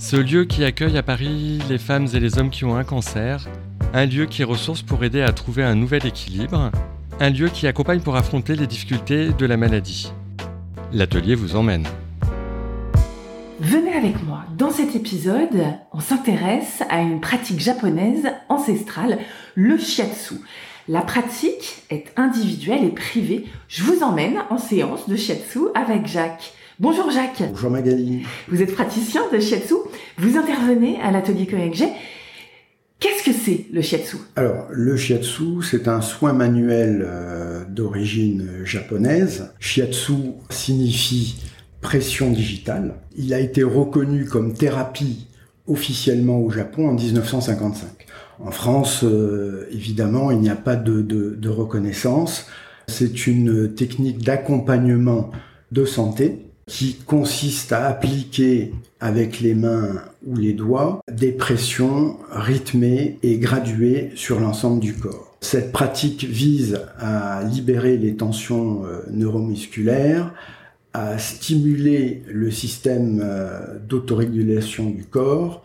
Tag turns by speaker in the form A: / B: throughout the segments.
A: ce lieu qui accueille à Paris les femmes et les hommes qui ont un cancer, un lieu qui ressource pour aider à trouver un nouvel équilibre, un lieu qui accompagne pour affronter les difficultés de la maladie. L'atelier vous emmène.
B: Venez avec moi. Dans cet épisode, on s'intéresse à une pratique japonaise ancestrale, le shiatsu. La pratique est individuelle et privée. Je vous emmène en séance de shiatsu avec Jacques. Bonjour Jacques.
C: Bonjour Magali.
B: Vous êtes praticien de shiatsu. Vous intervenez à l'atelier Koyakje. Qu'est-ce que c'est le shiatsu
C: Alors, le shiatsu, c'est un soin manuel euh, d'origine japonaise. Shiatsu signifie pression digitale. Il a été reconnu comme thérapie officiellement au Japon en 1955. En France, euh, évidemment, il n'y a pas de, de, de reconnaissance. C'est une technique d'accompagnement de santé qui consiste à appliquer avec les mains ou les doigts des pressions rythmées et graduées sur l'ensemble du corps. Cette pratique vise à libérer les tensions euh, neuromusculaires, à stimuler le système euh, d'autorégulation du corps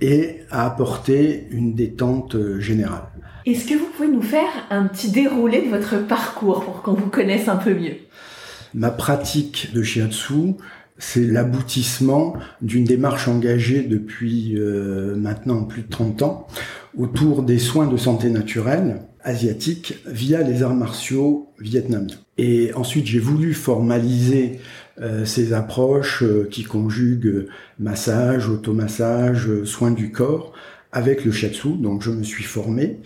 C: et à apporter une détente euh, générale.
B: Est-ce que vous pouvez nous faire un petit déroulé de votre parcours pour qu'on vous connaisse un peu mieux?
C: Ma pratique de shiatsu, c'est l'aboutissement d'une démarche engagée depuis euh, maintenant plus de 30 ans autour des soins de santé naturelle asiatiques via les arts martiaux vietnamiens. Et ensuite, j'ai voulu formaliser euh, ces approches euh, qui conjuguent massage, automassage, soins du corps avec le shiatsu, donc je me suis formé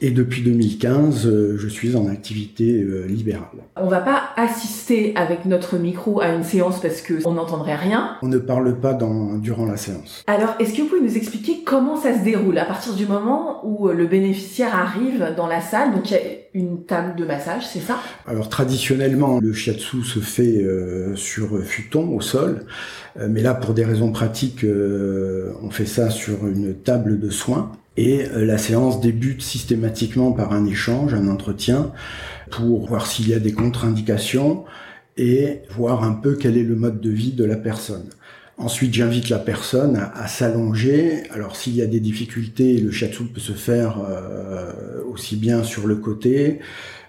C: et depuis 2015, euh, je suis en activité euh, libérale.
B: On va pas assister avec notre micro à une séance parce que on n'entendrait rien.
C: On ne parle pas dans, durant la séance.
B: Alors, est-ce que vous pouvez nous expliquer comment ça se déroule? À partir du moment où euh, le bénéficiaire arrive dans la salle Donc, il y a une table de massage, c'est ça?
C: Alors traditionnellement, le shiatsu se fait euh, sur futon au sol, Euh, mais là, pour des raisons pratiques, euh, on fait ça sur une table de soins. Et la séance débute systématiquement par un échange, un entretien, pour voir s'il y a des contre-indications et voir un peu quel est le mode de vie de la personne. Ensuite, j'invite la personne à, à s'allonger. Alors, s'il y a des difficultés, le shiatsu peut se faire euh, aussi bien sur le côté,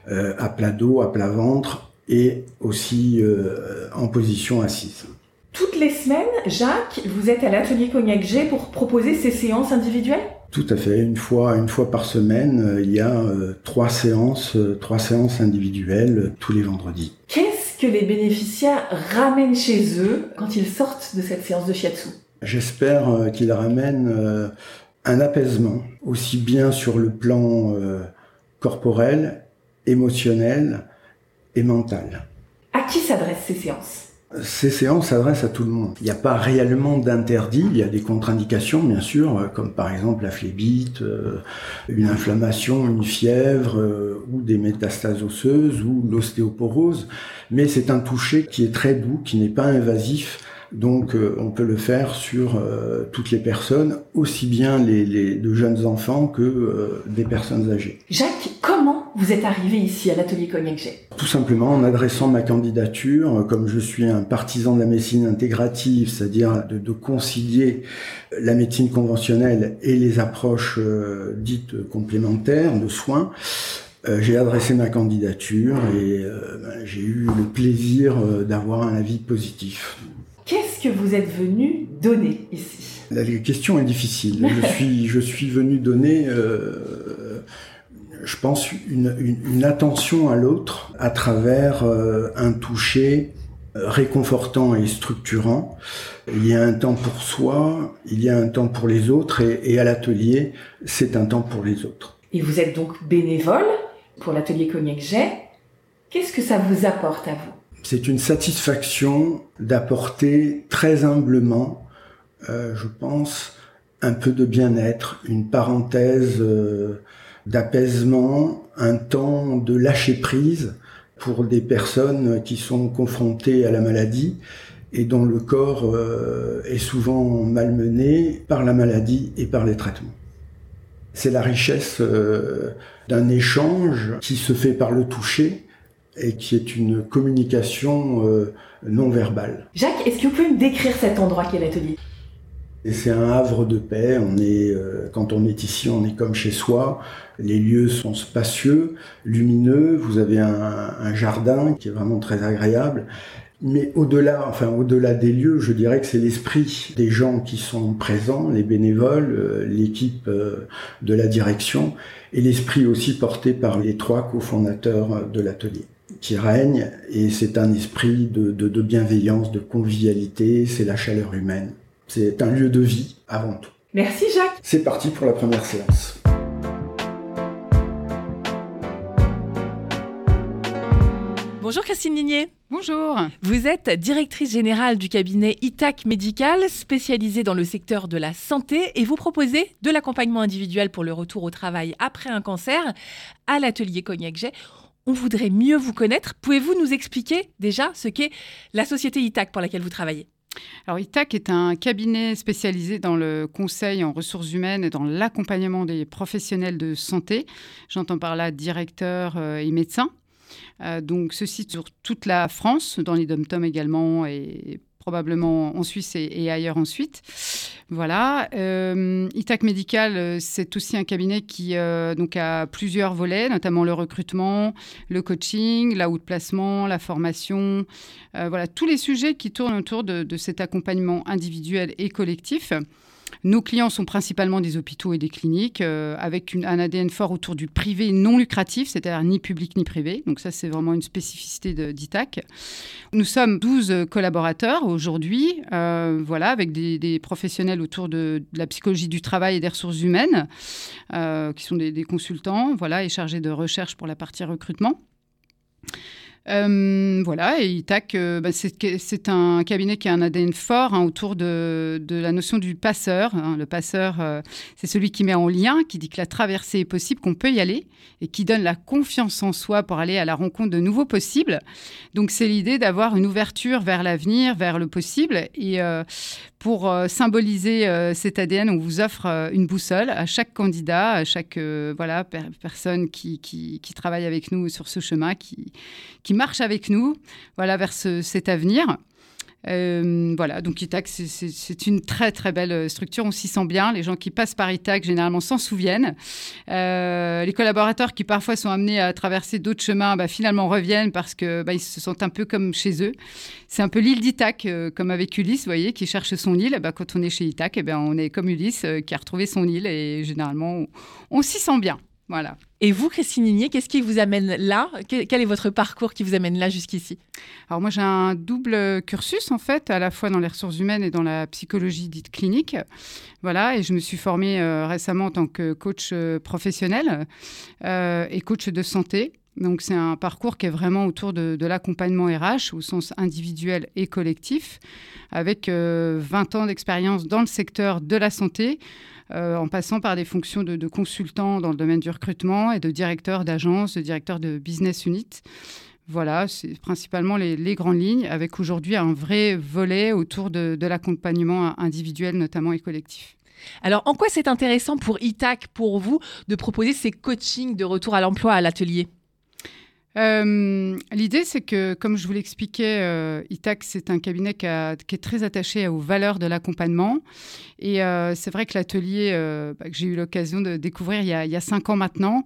C: euh, à plat dos, à plat ventre, et aussi euh, en position assise.
B: Toutes les semaines, Jacques, vous êtes à l'atelier Cognac G pour proposer ces séances individuelles?
C: Tout à fait. Une fois, une fois par semaine, il y a trois séances, trois séances individuelles tous les vendredis.
B: Que les bénéficiaires ramènent chez eux quand ils sortent de cette séance de shiatsu
C: J'espère euh, qu'il ramène euh, un apaisement, aussi bien sur le plan euh, corporel, émotionnel et mental.
B: À qui s'adressent ces séances?
C: Ces séances s'adressent à tout le monde. Il n'y a pas réellement d'interdit, il y a des contre-indications bien sûr, euh, comme par exemple la phlébite, euh, une inflammation, une fièvre, euh, ou des métastases osseuses, ou l'ostéoporose, mais c'est un toucher qui est très doux, qui n'est pas invasif, donc on peut le faire sur toutes les personnes, aussi bien les, de jeunes enfants que des personnes âgées.
B: Jacques, comment vous êtes arrivé ici à l'atelier Cognac G
C: Tout simplement en adressant ma candidature, euh, comme je suis un partisan de la médecine intégrative, c'est-à-dire de, de concilier la médecine conventionnelle et les approches euh, dites complémentaires de soins, euh, j'ai adressé ma candidature et euh, ben, j'ai eu le plaisir euh, d'avoir un avis positif.
B: Qu'est-ce que vous êtes venu donner ici?
C: La question est difficile. Je suis, je suis venu donner, euh, je pense, une, une, attention à l'autre à travers euh, un toucher réconfortant et structurant. Il y a un temps pour soi, il y a un temps pour les autres, et, et à l'atelier, c'est un temps pour les autres.
B: Et vous êtes donc bénévole pour l'atelier Cognac Jet. Qu'est-ce que ça vous apporte à vous?
C: C'est une satisfaction d'apporter très humblement, euh, je pense, un peu de bien-être, une parenthèse euh, d'apaisement, un temps de lâcher prise pour des personnes qui sont confrontées à la maladie et dont le corps euh, est souvent malmené par la maladie et par les traitements. C'est la richesse euh, d'un échange qui se fait par le toucher et qui est une communication euh, non verbale.
B: Jacques, est-ce que vous pouvez me décrire cet endroit qu'est l'atelier?
C: C'est un havre de paix. Euh, quand on est ici, on est comme chez soi. Les lieux sont spacieux, lumineux. Vous avez un, jardin qui est vraiment très agréable. Mais au-delà, enfin au-delà des lieux, je dirais que c'est l'esprit des gens qui sont présents, les bénévoles, euh, l'équipe euh, de la direction, et l'esprit aussi porté par les trois cofondateurs de l'atelier qui règne. Et c'est un esprit de bienveillance, de convivialité. C'est la chaleur humaine. C'est un lieu de vie avant tout.
B: Merci Jacques.
C: C'est parti pour la première séance.
B: Bonjour Christine Ligné.
D: Bonjour.
B: Vous êtes directrice générale du cabinet ITAC Médical, spécialisé dans le secteur de la santé, et vous proposez de l'accompagnement individuel pour le retour au travail après un cancer à l'atelier Cognac Jet. On voudrait mieux vous connaître. Pouvez-vous nous expliquer déjà ce qu'est la société ITAC pour laquelle vous travaillez?
D: Alors, ITAC est un cabinet spécialisé dans le conseil en ressources humaines et dans l'accompagnement des professionnels de santé. J'entends par là directeurs euh, et médecins. Euh, donc, ceci sur toute la France, dans les dom également probablement en Suisse et, ailleurs ensuite. Voilà. Euh, Itac Médical, euh, c'est aussi un cabinet qui euh, donc a plusieurs volets, notamment le recrutement, le coaching, la haute placement, la formation. voilà, tous les sujets qui tournent autour de cet accompagnement individuel et collectif. Nos clients sont principalement des hôpitaux et des cliniques, euh, avec un ADN fort autour du privé non lucratif, c'est-à-dire ni public ni privé. Donc ça, c'est vraiment une spécificité d'ITAC. Nous sommes 12 collaborateurs aujourd'hui, euh, voilà, avec des, professionnels autour de, la psychologie du travail et des ressources humaines, euh, qui sont des, des, consultants, voilà, et chargés de recherche pour la partie recrutement. Euh, voilà, et ITAC, euh, bah, c'est un cabinet qui a un ADN fort hein, autour de, la notion du passeur. Hein. Le passeur, euh, c'est celui qui met en lien, qui dit que la traversée est possible, qu'on peut y aller, et qui donne la confiance en soi pour aller à la rencontre de nouveaux possibles. Donc c'est l'idée d'avoir une ouverture vers l'avenir, vers le possible. Pour symboliser cet ADN, on vous offre une boussole à chaque candidat, à chaque voilà, personne qui, travaille avec nous sur ce chemin, qui, qui marche avec nous voilà, vers cet avenir. Euh, voilà, donc ITAC, c'est une très très belle structure, on s'y sent bien. Les gens qui passent par ITAC, généralement, s'en souviennent. Euh, les collaborateurs qui parfois sont amenés à traverser d'autres chemins, bah, finalement reviennent parce qu'ils bah, se sentent un peu comme chez eux. C'est un peu l'île d'ITAC, euh, comme avec Ulysse, vous voyez, qui cherche son île. Bah, quand on est chez ITAC, eh bien, on est comme Ulysse qui a retrouvé son île et généralement, on, on s'y sent bien. Voilà.
B: Et vous, Christine Ligné, qu'est-ce qui vous amène là? Quel est votre parcours qui vous amène là jusqu'ici?
D: Alors moi, j'ai un double cursus en fait, à la fois dans les ressources humaines et dans la psychologie dite clinique. Voilà, et je me suis formée euh, récemment en tant que coach euh, professionnel euh, et coach de santé. Donc c'est un parcours qui est vraiment autour de, l'accompagnement RH au sens individuel et collectif, avec 20 ans d'expérience dans le secteur de la santé euh, en passant par des fonctions de, consultant dans le domaine du recrutement et de directeur d'agence, de directeur de business unit. Voilà, c'est principalement les, grandes lignes, avec aujourd'hui un vrai volet autour de, de l'accompagnement individuel, notamment et collectif.
B: Alors, en quoi c'est intéressant pour ITAC, pour vous, de proposer ces coachings de retour à l'emploi à l'atelier?
D: Euh, l'idée, c'est que, comme je vous l'expliquais, euh, ITAC, c'est un cabinet qui, est très attaché aux valeurs de l'accompagnement. Et euh, c'est vrai que l'atelier bah, que j'ai eu l'occasion de découvrir il y, a, cinq ans maintenant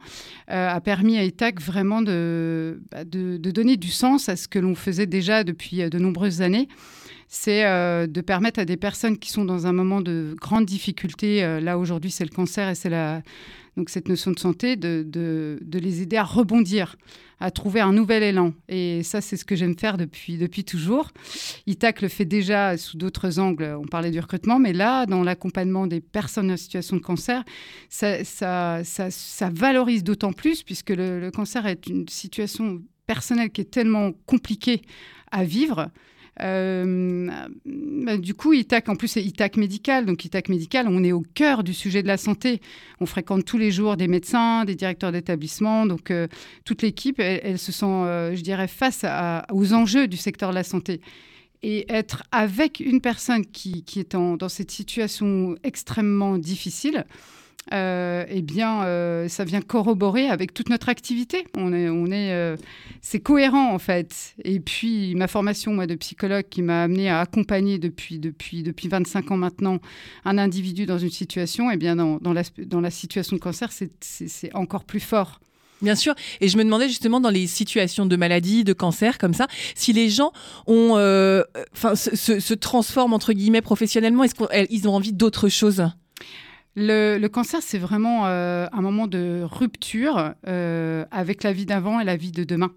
D: a permis à ITAC vraiment bah, de, de, donner du sens à ce que l'on faisait déjà depuis de nombreuses années c'est de permettre à des personnes qui sont dans un moment de grande difficulté, là aujourd'hui c'est le cancer et c'est la donc cette notion de santé, de, de, de, les aider à rebondir, à trouver un nouvel élan. Et ça, c'est ce que j'aime faire depuis, depuis toujours. ITAC le fait déjà sous d'autres angles. On parlait du recrutement, mais là, dans l'accompagnement des personnes en situation de cancer, ça, ça, ça, valorise d'autant plus, puisque le, cancer est une situation personnelle qui est tellement compliquée à vivre bah, du coup, ITAC, en plus, c'est ITAC médical. Donc, ITAC médical, on est au cœur du sujet de la santé. On fréquente tous les jours des médecins, des directeurs d'établissement. Donc, euh, toute l'équipe, elle, se sent, euh, je dirais, face aux enjeux du secteur de la santé. Et être avec une personne qui, est dans cette situation extrêmement difficile, euh, eh bien, euh, ça vient corroborer avec toute notre activité. On est, euh, c'est cohérent en fait. Et puis ma formation moi de psychologue qui m'a amené à accompagner depuis depuis depuis 25 ans maintenant un individu dans une situation, eh bien dans, la, situation de cancer, c'est encore plus fort.
E: Bien sûr. Et je me demandais justement dans les situations de maladie, de cancer comme ça, si les gens ont, se, transforment entre guillemets professionnellement, est-ce qu'ils ont envie d'autre chose?
D: Le, cancer, c'est vraiment euh, un moment de rupture euh, avec la vie d'avant et la vie de demain.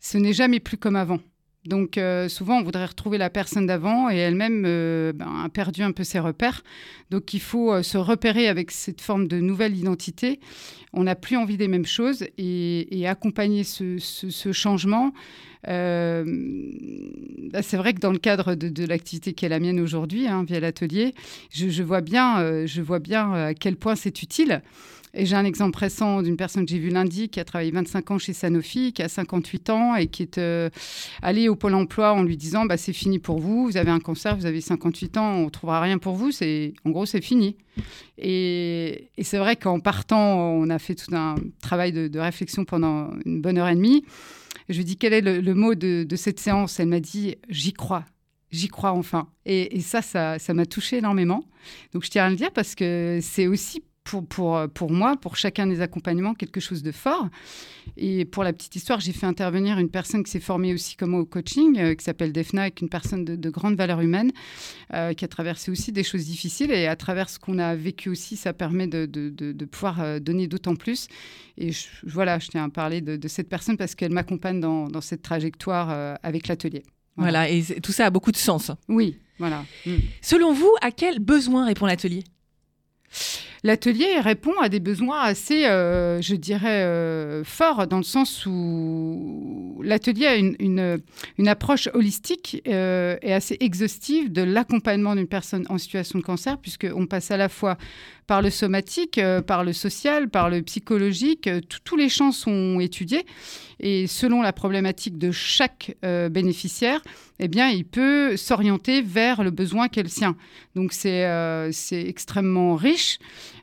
D: Ce n'est jamais plus comme avant. Donc euh, souvent, on voudrait retrouver la personne d'avant et elle-même ben, a perdu un peu ses repères. Donc il faut se repérer avec cette forme de nouvelle identité. On n'a plus envie des mêmes choses et, accompagner ce changement, c'est vrai que dans le cadre de, l'activité qui est la mienne aujourd'hui, hein, via l'atelier, je, vois bien, euh, je vois bien à quel point c'est utile. Et j'ai un exemple récent d'une personne que j'ai vue lundi qui a travaillé 25 ans chez Sanofi, qui a 58 ans et qui est euh, allée au Pôle emploi en lui disant bah, c'est fini pour vous, vous avez un cancer, vous avez 58 ans, on ne trouvera rien pour vous. En gros, c'est fini. Et, c'est vrai qu'en partant, on a fait tout un travail de réflexion pendant une bonne heure et demie. Je lui dis quel est le, mot de, cette séance? Elle m'a dit j'y crois. J'y crois enfin. Et, ça, ça, ça m'a touché énormément. Donc je tiens à le dire parce que c'est aussi pour, pour, pour, moi, pour chacun des accompagnements, quelque chose de fort. Et pour la petite histoire, j'ai fait intervenir une personne qui s'est formée aussi comme au coaching, euh, qui s'appelle Defna, avec une personne de, grande valeur humaine, euh, qui a traversé aussi des choses difficiles. Et à travers ce qu'on a vécu aussi, ça permet de, de, de pouvoir euh, donner d'autant plus. Et voilà, je tiens à parler de, cette personne parce qu'elle m'accompagne dans, dans, cette trajectoire avec l'atelier.
E: Voilà. et tout ça a beaucoup de sens.
D: Oui, voilà.
E: Mm. Selon vous, à quel besoin répond l'atelier?
D: L'atelier répond à des besoins assez, euh, je dirais, euh, forts, dans le sens où l'atelier a une, approche holistique euh, et assez exhaustive de l'accompagnement d'une personne en situation de cancer, puisqu'on passe à la fois par le somatique, par le social, par le psychologique. tous les champs sont étudiés et selon la problématique de chaque bénéficiaire, eh bien, il peut s'orienter vers le besoin qu'est le sien. Donc, c'est extrêmement riche.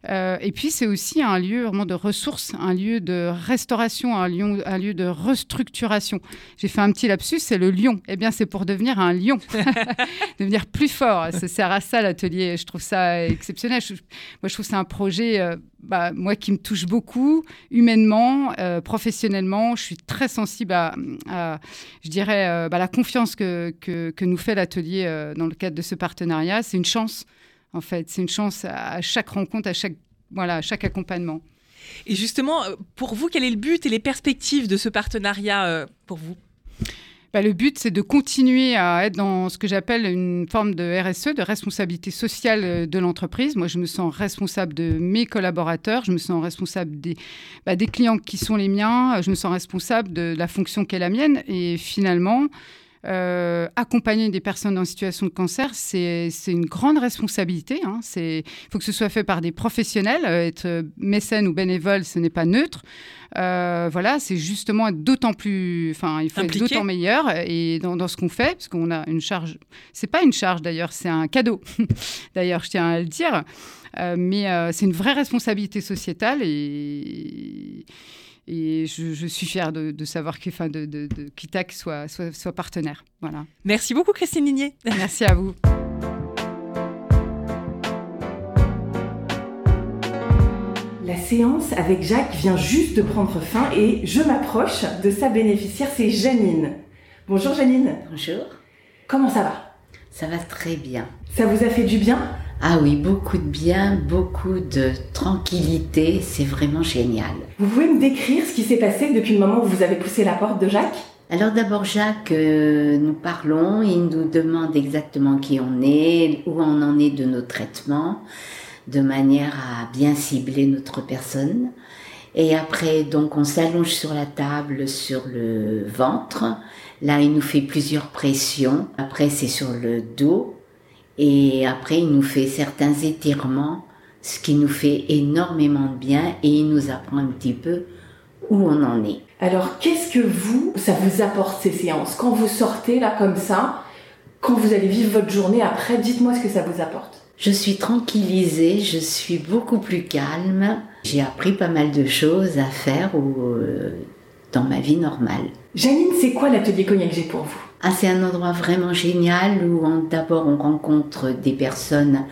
D: Euh, et puis, c'est aussi un lieu vraiment de ressources, un lieu de restauration, un lieu, de restructuration. J'ai fait un petit lapsus, c'est le lion. Eh bien, c'est pour devenir un lion, devenir plus fort. Ça sert à ça, l'atelier. Je trouve ça exceptionnel. moi, je trouve c'est un projet, euh, bah, moi, qui me touche beaucoup, humainement, euh, professionnellement. Je suis très sensible à, je dirais, bah, la confiance que, que, que nous fait l'atelier dans le cadre de ce partenariat. C'est une chance en fait. C'est une chance à chaque rencontre, à chaque, voilà, chaque accompagnement.
E: Et justement, euh, pour vous, quel est le but et les perspectives de ce partenariat euh, pour vous?
D: Bah, le but, c'est de continuer à être dans ce que j'appelle une forme de RSE, de responsabilité sociale euh, de l'entreprise. Moi, je me sens responsable de mes collaborateurs, je me sens responsable des, bah, des clients qui sont les miens, je me sens responsable de la fonction qui est la mienne. Et finalement, euh, accompagner des personnes en situation de cancer, c'est une grande responsabilité. Hein. Il faut que ce soit fait par des professionnels. Euh, être mécène ou bénévole, ce n'est pas neutre. Euh, voilà, c'est justement d'autant plus, enfin, il faut être d'autant meilleur et dans, ce qu'on fait, parce qu'on a une charge. C'est pas une charge d'ailleurs, c'est un cadeau. d'ailleurs, je tiens à le dire, mais c'est une vraie responsabilité sociétale et et je, suis fière de, savoir que, enfin, de, de, qu'ITAC soit, soit, soit, partenaire. Voilà.
E: Merci beaucoup, Christine Ligné.
D: Merci à vous.
B: La séance avec Jacques vient juste de prendre fin et je m'approche de sa bénéficiaire, c'est Janine. Bonjour Janine.
F: Bonjour.
B: Comment ça va?
F: Ça va très bien.
B: Ça vous a fait du bien?
F: Ah oui, beaucoup de bien, beaucoup de tranquillité, c'est vraiment génial.
B: Vous pouvez me décrire ce qui s'est passé depuis le moment où vous avez poussé la porte de Jacques?
F: Alors d'abord Jacques, euh, nous parlons, il nous demande exactement qui on est, où on en est de nos traitements, de manière à bien cibler notre personne. Et après, donc, on s'allonge sur la table, sur le ventre. Là, il nous fait plusieurs pressions. Après, c'est sur le dos. Et après, il nous fait certains étirements, ce qui nous fait énormément de bien et il nous apprend un petit peu où on en est.
B: Alors, qu'est-ce que vous, ça vous apporte ces séances? Quand vous sortez là comme ça, quand vous allez vivre votre journée après, dites-moi ce que ça vous apporte.
F: Je suis tranquillisée, je suis beaucoup plus calme. J'ai appris pas mal de choses à faire euh, dans ma vie normale.
B: Janine, c'est quoi l'atelier Cognac G pour vous?
F: Ah, C'est un endroit vraiment génial où d'abord on rencontre des personnes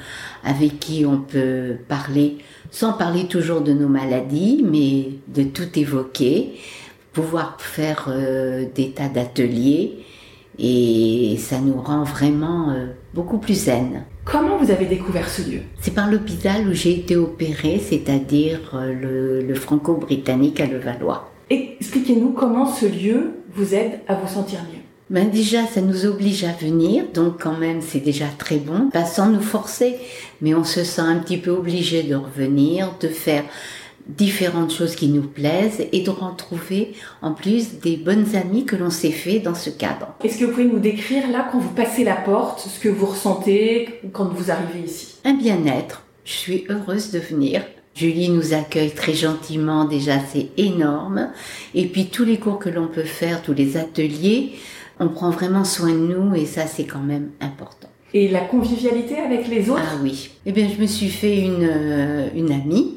F: avec qui on peut parler, sans parler toujours de nos maladies, mais de tout évoquer, pouvoir faire euh, des tas d'ateliers et ça nous rend vraiment euh, beaucoup plus zen.
B: Comment vous avez découvert ce lieu?
F: C'est par l'hôpital où j'ai été opérée, c'est-à-dire euh, le, franco-britannique à Levallois.
B: Expliquez-nous comment ce lieu vous aide à vous sentir mieux.
F: Ben déjà, ça nous oblige à venir, donc quand même c'est déjà très bon, pas sans nous forcer, mais on se sent un petit peu obligé de revenir, de faire différentes choses qui nous plaisent et de retrouver en plus des bonnes amies que l'on s'est fait dans ce cadre.
B: Est-ce que vous pouvez nous décrire là quand vous passez la porte ce que vous ressentez quand vous arrivez ici?
F: Un bien-être. Je suis heureuse de venir. Julie nous accueille très gentiment, déjà c'est énorme. Et puis tous les cours que l'on peut faire, tous les ateliers, on prend vraiment soin de nous et ça c'est quand même important.
B: Et la convivialité avec les autres?
F: Ah oui. Eh bien je me suis fait une, euh, une amie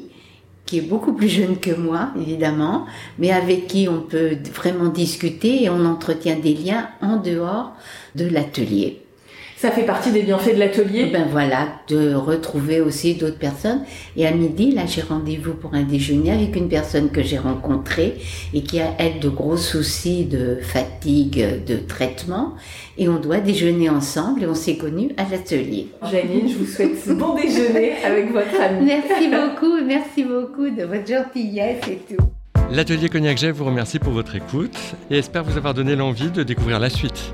F: qui est beaucoup plus jeune que moi, évidemment, mais avec qui on peut vraiment discuter et on entretient des liens en dehors de l'atelier.
B: Ça fait partie des bienfaits de l'atelier
F: Ben voilà, de retrouver aussi d'autres personnes. Et à midi, là, j'ai rendez-vous pour un déjeuner avec une personne que j'ai rencontrée et qui a, elle, de gros soucis de fatigue, de traitement. Et on doit déjeuner ensemble et on s'est connus à l'atelier.
B: Janine, je vous souhaite bon déjeuner avec votre amie.
F: Merci beaucoup, merci beaucoup de votre gentillesse et tout.
A: L'atelier Cognac Jet vous remercie pour votre écoute et espère vous avoir donné l'envie de découvrir la suite.